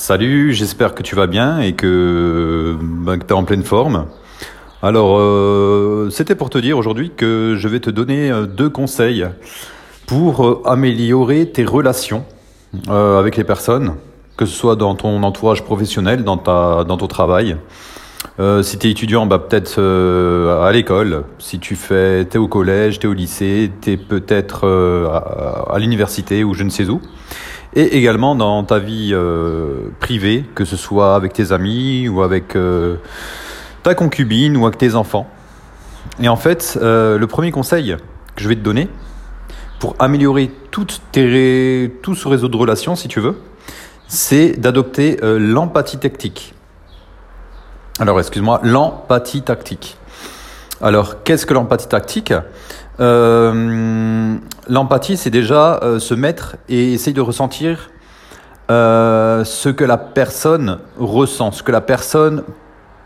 Salut, j'espère que tu vas bien et que, bah, tu es en pleine forme. Alors, euh, c'était pour te dire aujourd'hui que je vais te donner euh, deux conseils pour euh, améliorer tes relations avec les personnes, que ce soit dans ton entourage professionnel, dans, ta, dans ton travail. si tu es étudiant, bah, peut-être à l'école. Si tu fais, es au collège, tu es au lycée, tu es peut-être à l'université ou je ne sais où et également dans ta vie euh, privée, que ce soit avec tes amis ou avec euh, ta concubine ou avec tes enfants. Et en fait, euh, le premier conseil que je vais te donner pour améliorer tout ce réseau de relations, si tu veux, c'est d'adopter l'empathie tactique. Alors, excuse-moi, l'empathie tactique. Alors, qu'est-ce que l'empathie tactique? Euh, L'empathie, c'est déjà euh, se mettre et essayer de ressentir euh, ce que la personne ressent, ce que la personne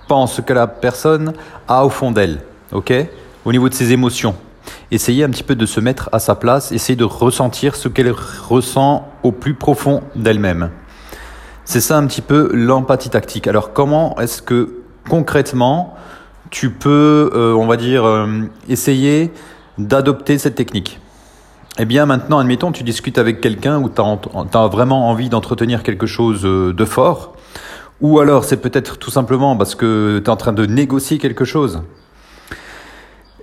pense, ce que la personne a au fond d'elle, ok? Au niveau de ses émotions. Essayer un petit peu de se mettre à sa place, essayer de ressentir ce qu'elle ressent au plus profond d'elle-même. C'est ça un petit peu l'empathie tactique. Alors comment est-ce que concrètement tu peux, on va dire, essayer d'adopter cette technique. Eh bien maintenant, admettons, tu discutes avec quelqu'un où tu as, vraiment envie d'entretenir quelque chose euh, de fort, ou alors c'est peut-être tout simplement parce que tu es en train de négocier quelque chose.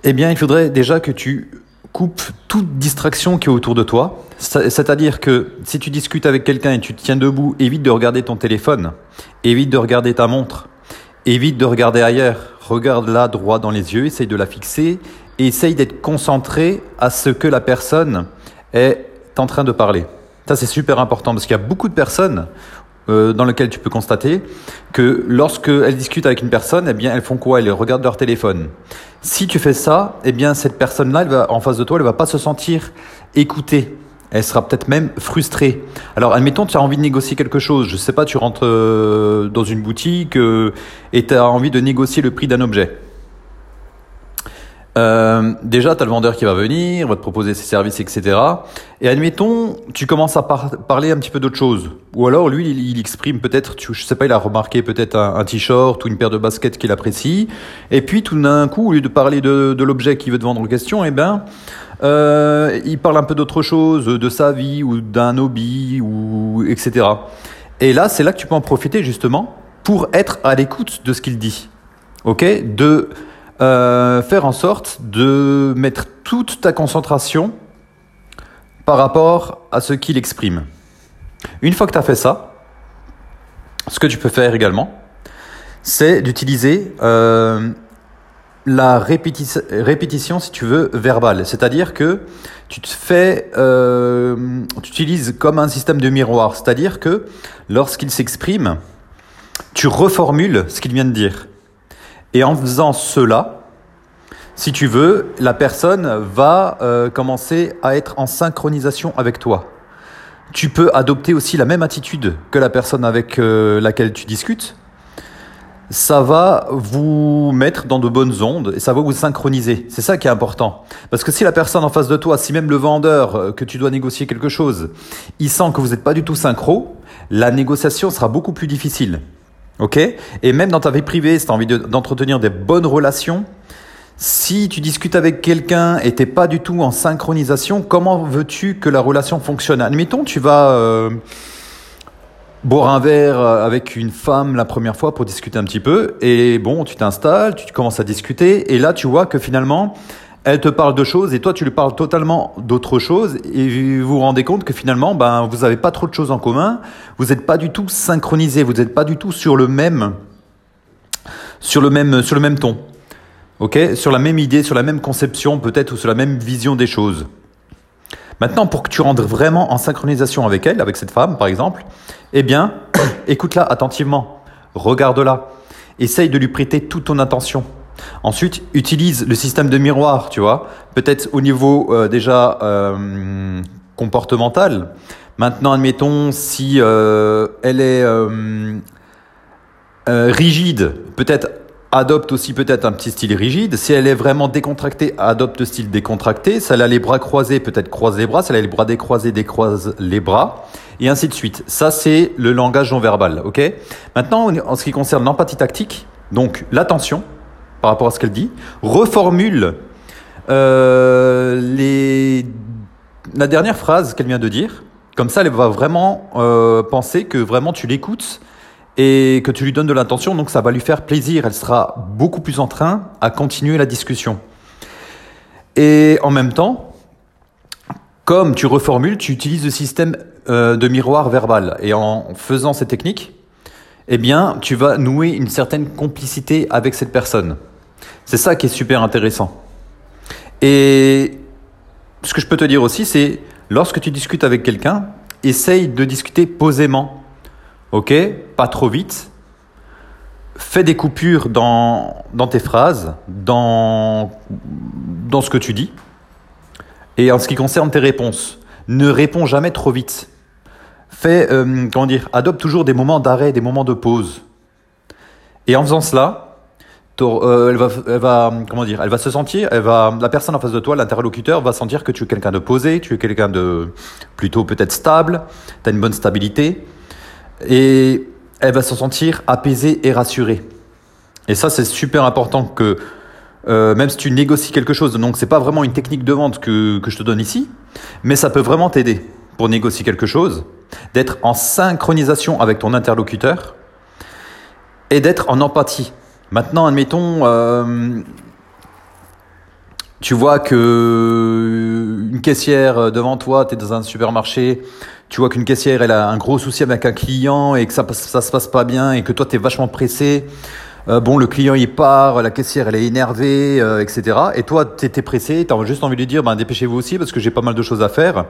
Eh bien, il faudrait déjà que tu coupes toute distraction qui est autour de toi. C'est-à-dire que si tu discutes avec quelqu'un et tu te tiens debout, évite de regarder ton téléphone, évite de regarder ta montre, évite de regarder ailleurs, regarde-la droit dans les yeux, essaye de la fixer et essaye d'être concentré à ce que la personne est en train de parler. Ça, c'est super important parce qu'il y a beaucoup de personnes euh, dans lesquelles tu peux constater que lorsqu'elles discutent avec une personne, eh bien, elles font quoi? Elles regardent leur téléphone. Si tu fais ça, eh bien, cette personne-là, va, en face de toi, elle va pas se sentir écoutée. Elle sera peut-être même frustrée. Alors, admettons, tu as envie de négocier quelque chose. Je sais pas, tu rentres euh, dans une boutique euh, et tu as envie de négocier le prix d'un objet. Euh, déjà, tu as le vendeur qui va venir, va te proposer ses services, etc. Et admettons, tu commences à parler un petit peu d'autre chose. Ou alors, lui, il, exprime peut-être, je sais pas, il a remarqué peut-être un, t-shirt ou une paire de baskets qu'il apprécie. Et puis, tout d'un coup, au lieu de parler de, l'objet qu'il veut te vendre en question, eh ben, euh, il parle un peu d'autre chose, de sa vie ou d'un hobby ou etc. Et là, c'est là que tu peux en profiter justement pour être à l'écoute de ce qu'il dit. Ok, de euh, faire en sorte de mettre toute ta concentration par rapport à ce qu'il exprime. Une fois que tu as fait ça, ce que tu peux faire également, c'est d'utiliser euh, la répétition, si tu veux, verbale. C'est-à-dire que tu te fais, euh, tu utilises comme un système de miroir. C'est-à-dire que lorsqu'il s'exprime, tu reformules ce qu'il vient de dire. Et en faisant cela, si tu veux, la personne va euh, commencer à être en synchronisation avec toi. Tu peux adopter aussi la même attitude que la personne avec euh, laquelle tu discutes. Ça va vous mettre dans de bonnes ondes et ça va vous synchroniser. C'est ça qui est important. Parce que si la personne en face de toi, si même le vendeur euh, que tu dois négocier quelque chose, il sent que vous n'êtes pas du tout synchro, la négociation sera beaucoup plus difficile. Ok? Et même dans ta vie privée, si tu as envie d'entretenir des bonnes relations, si tu discutes avec quelqu'un et t'es pas du tout en synchronisation, comment veux-tu que la relation fonctionne? Admettons, tu vas euh, boire un verre avec une femme la première fois pour discuter un petit peu, et bon, tu t'installes, tu commences à discuter, et là tu vois que finalement, elle te parle de choses et toi tu lui parles totalement d'autre chose et vous vous rendez compte que finalement ben vous avez pas trop de choses en commun, vous n'êtes pas du tout synchronisé, vous n'êtes pas du tout sur le même sur le même sur le même ton. OK? Sur la même idée, sur la même conception peut-être ou sur la même vision des choses. Maintenant pour que tu rentres vraiment en synchronisation avec elle, avec cette femme par exemple, eh bien écoute-la attentivement, regarde-la, essaye de lui prêter toute ton attention. Ensuite, utilise le système de miroir, tu vois, peut-être au niveau euh, déjà euh, comportemental. Maintenant, admettons si euh, elle est rigide, peut-être adopte aussi peut-être un petit style rigide. Si elle est vraiment décontractée, adopte style décontracté. Si elle a les bras croisés, peut-être croise les bras. Si elle a les bras décroisés, décroise les bras. et ainsi de suite. Ça, c'est le langage non verbal, ok? Maintenant, en ce qui concerne l'empathie tactique, donc l'attention par rapport à ce qu'elle dit, reformule euh, la dernière phrase qu'elle vient de dire. Comme ça, elle va vraiment euh, penser que vraiment tu l'écoutes et que tu lui donnes de l'attention, donc ça va lui faire plaisir. Elle sera beaucoup plus en train à continuer la discussion. Et en même temps, comme tu reformules, tu utilises le système euh, de miroir verbal. Et en faisant cette technique, eh bien, tu vas nouer une certaine complicité avec cette personne. C'est ça qui est super intéressant. Et ce que je peux te dire aussi, c'est lorsque tu discutes avec quelqu'un, essaye de discuter posément. Ok? Pas trop vite. Fais des coupures dans, tes phrases, dans, dans ce que tu dis. Et en ce qui concerne tes réponses, ne réponds jamais trop vite. Fais, euh, comment dire, adopte toujours des moments d'arrêt, des moments de pause. Et en faisant cela, euh, elle, va, comment dire, elle va se sentir, elle va, la personne en face de toi, l'interlocuteur, va sentir que tu es quelqu'un de posé, tu es quelqu'un de plutôt peut-être stable, tu as une bonne stabilité, et elle va se sentir apaisée et rassurée. Et ça, c'est super important que, euh, même si tu négocies quelque chose, donc c'est pas vraiment une technique de vente que je te donne ici, mais ça peut vraiment t'aider pour négocier quelque chose, d'être en synchronisation avec ton interlocuteur et d'être en empathie Maintenant, admettons, euh, tu vois que une caissière devant toi, tu es dans un supermarché, tu vois qu'une caissière, elle a un gros souci avec un client et que ça, ça se passe pas bien et que toi, tu es vachement pressé. Euh, bon, le client, il part, la caissière, elle est énervée, euh, etc. Et toi, tu étais pressé, tu as juste envie de lui dire, ben, dépêchez-vous aussi parce que j'ai pas mal de choses à faire.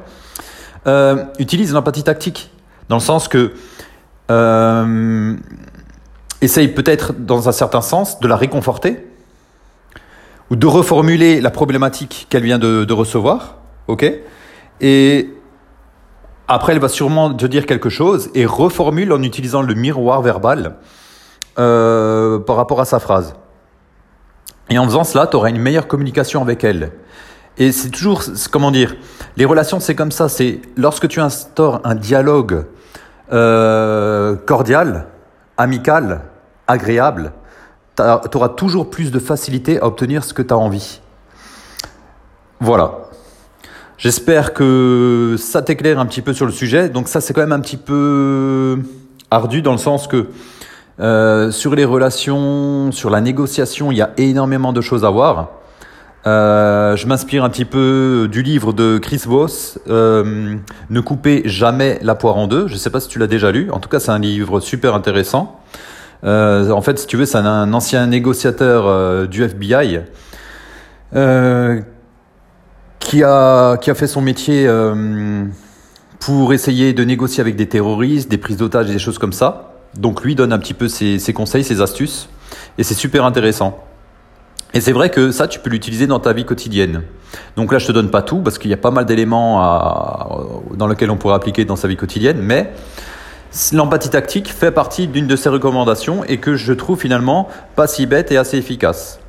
utilise l'empathie tactique, dans le sens que essaye peut-être, dans un certain sens, de la réconforter ou de reformuler la problématique qu'elle vient de, recevoir, ok? Et après, elle va sûrement te dire quelque chose et reformule en utilisant le miroir verbal euh, par rapport à sa phrase. Et en faisant cela, tu auras une meilleure communication avec elle. Et c'est toujours, comment dire, les relations, c'est comme ça. C'est lorsque tu instaures un dialogue euh, cordial, amical, agréable, tu auras toujours plus de facilité à obtenir ce que tu as envie. Voilà. J'espère que ça t'éclaire un petit peu sur le sujet. Donc ça, c'est quand même un petit peu ardu dans le sens que euh, sur les relations, sur la négociation, il y a énormément de choses à voir. Euh, je m'inspire un petit peu du livre de Chris Voss, euh, Ne coupez jamais la poire en deux. Je ne sais pas si tu l'as déjà lu. En tout cas, c'est un livre super intéressant. Euh, en fait, si tu veux, c'est un, ancien négociateur euh, du FBI euh, qui, a, qui a fait son métier pour essayer de négocier avec des terroristes, des prises d'otages et des choses comme ça. Donc lui donne un petit peu ses, ses conseils, ses astuces, et c'est super intéressant. Et c'est vrai que ça, tu peux l'utiliser dans ta vie quotidienne. Donc là, je te donne pas tout parce qu'il y a pas mal d'éléments dans lesquels on pourrait appliquer dans sa vie quotidienne, mais L'empathie tactique fait partie d'une de ces recommandations et que je trouve finalement pas si bête et assez efficace.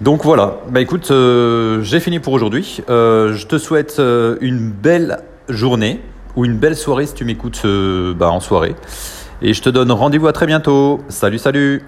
Donc voilà, bah écoute, euh, j'ai fini pour aujourd'hui. Euh, je te souhaite euh, une belle journée ou une belle soirée si tu m'écoutes bah, en soirée. Et je te donne rendez-vous à très bientôt. Salut, salut